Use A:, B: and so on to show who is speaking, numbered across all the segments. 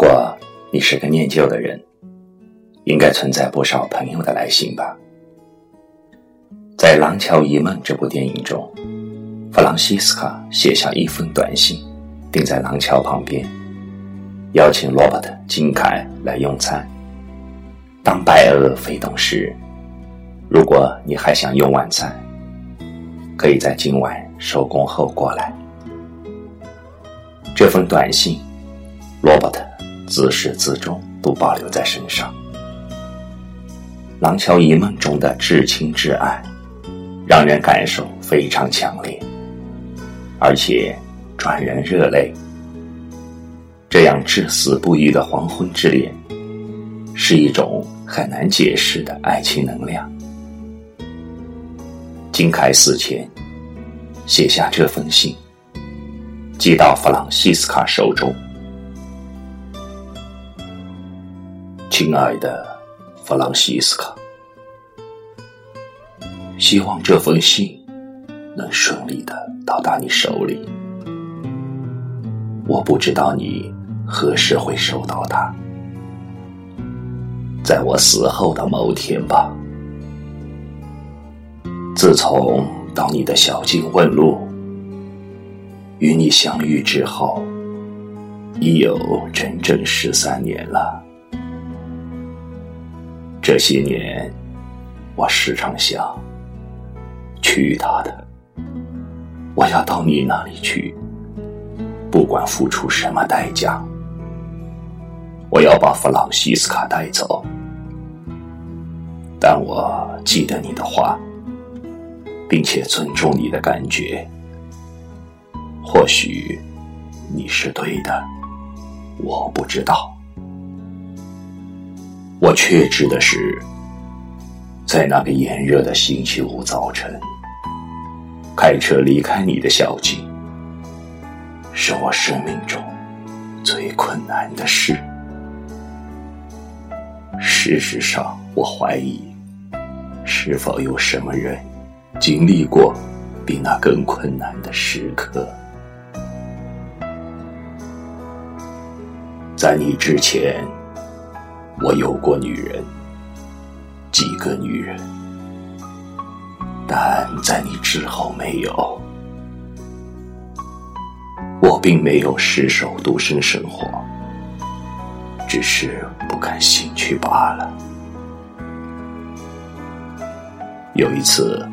A: 果你是个念旧的人，应该存在不少朋友的来信吧？在《廊桥遗梦》这部电影中，弗朗西斯卡写下一封短信，钉在廊桥旁边，邀请罗伯特金凯来用餐。当白鹅飞动时，如果你还想用晚餐，可以在今晚收工后过来。这封短信，罗伯特自始至终都保留在身上。《廊桥遗梦》中的至亲至爱。让人感受非常强烈，而且转人热泪。这样至死不渝的黄昏之恋，是一种很难解释的爱情能量。金凯死前写下这封信，寄到弗朗西斯卡手中。亲爱的弗朗西斯卡。希望这封信能顺利的到达你手里。我不知道你何时会收到它，在我死后的某天吧。自从到你的小径问路，与你相遇之后，已有整整十三年了。这些年，我时常想。去他的！我要到你那里去，不管付出什么代价。我要把弗朗西斯卡带走，但我记得你的话，并且尊重你的感觉。或许你是对的，我不知道。我确知的是，在那个炎热的星期五早晨。开车离开你的小径，是我生命中最困难的事。事实上，我怀疑，是否有什么人经历过比那更困难的时刻。在你之前，我有过女人，几个女人。但在你之后没有，我并没有失手独身生活，只是不感兴趣罢了。有一次，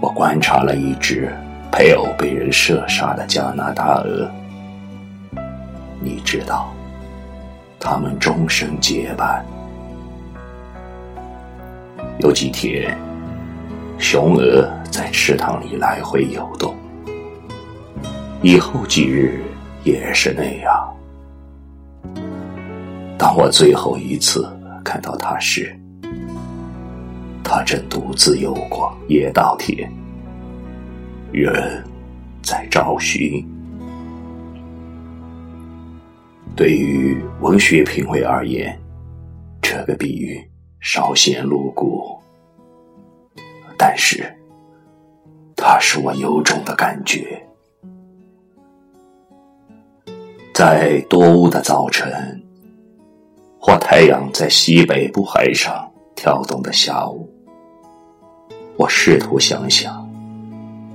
A: 我观察了一只配偶被人射杀的加拿大鹅，你知道，他们终生结伴。有几天。雄鹅在池塘里来回游动，以后几日也是那样。当我最后一次看到它时，它正独自游过野稻田，人在找寻。对于文学品味而言，这个比喻稍显露骨。但是，它是我由衷的感觉。在多雾的早晨，或太阳在西北部海上跳动的下午，我试图想想，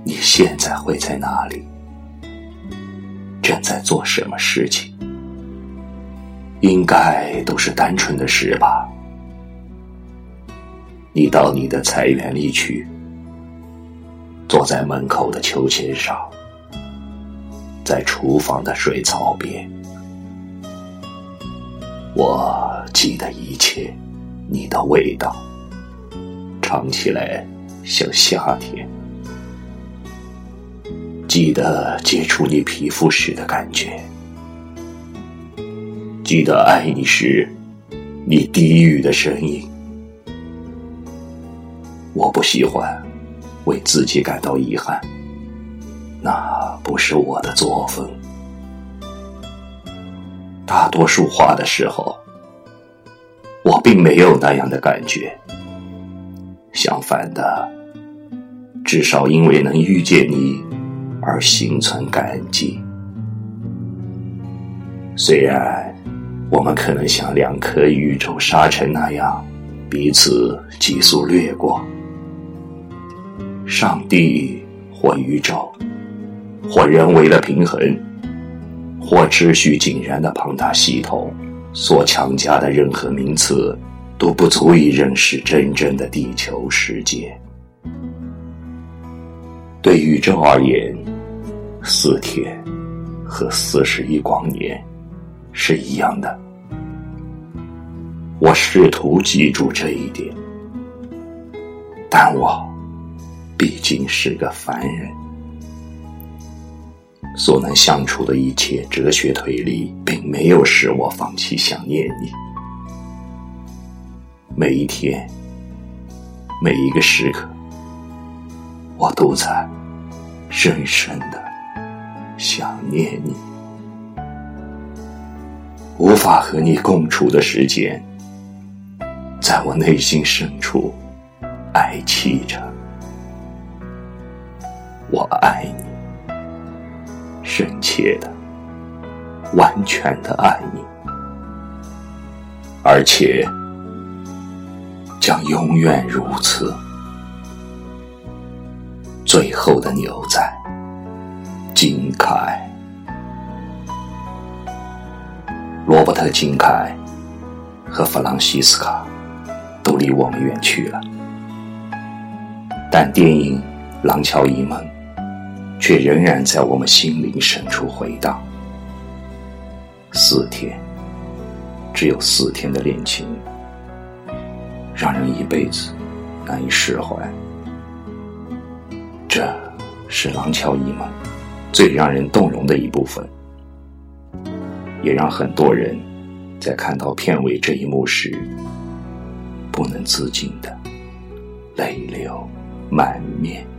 A: 你现在会在哪里，正在做什么事情？应该都是单纯的事吧。你到你的菜园里去，坐在门口的秋千上，在厨房的水槽边。我记得一切，你的味道，尝起来像夏天。记得接触你皮肤时的感觉，记得爱你时，你低语的声音。我不喜欢为自己感到遗憾，那不是我的作风。大多数话的时候，我并没有那样的感觉。相反的，至少因为能遇见你而心存感激。虽然我们可能像两颗宇宙沙尘那样，彼此急速掠过。上帝或宇宙，或人为了平衡，或秩序井然的庞大系统，所强加的任何名词，都不足以认识真正的地球世界。对宇宙而言，四天和四十亿光年是一样的。我试图记住这一点，但我毕竟是个凡人，所能相处的一切哲学推理，并没有使我放弃想念你。每一天，每一个时刻。我都在深深的想念你，无法和你共处的时间，在我内心深处哀泣着。我爱你，深切的、完全的爱你，而且将永远如此。最后的牛仔，金凯，罗伯特·金凯和弗朗西斯卡都离我们远去了，但电影《廊桥遗梦》却仍然在我们心灵深处回荡。四天，只有四天的恋情，让人一辈子难以释怀。这是《廊桥遗梦》最让人动容的一部分，也让很多人在看到片尾这一幕时不能自禁的泪流满面。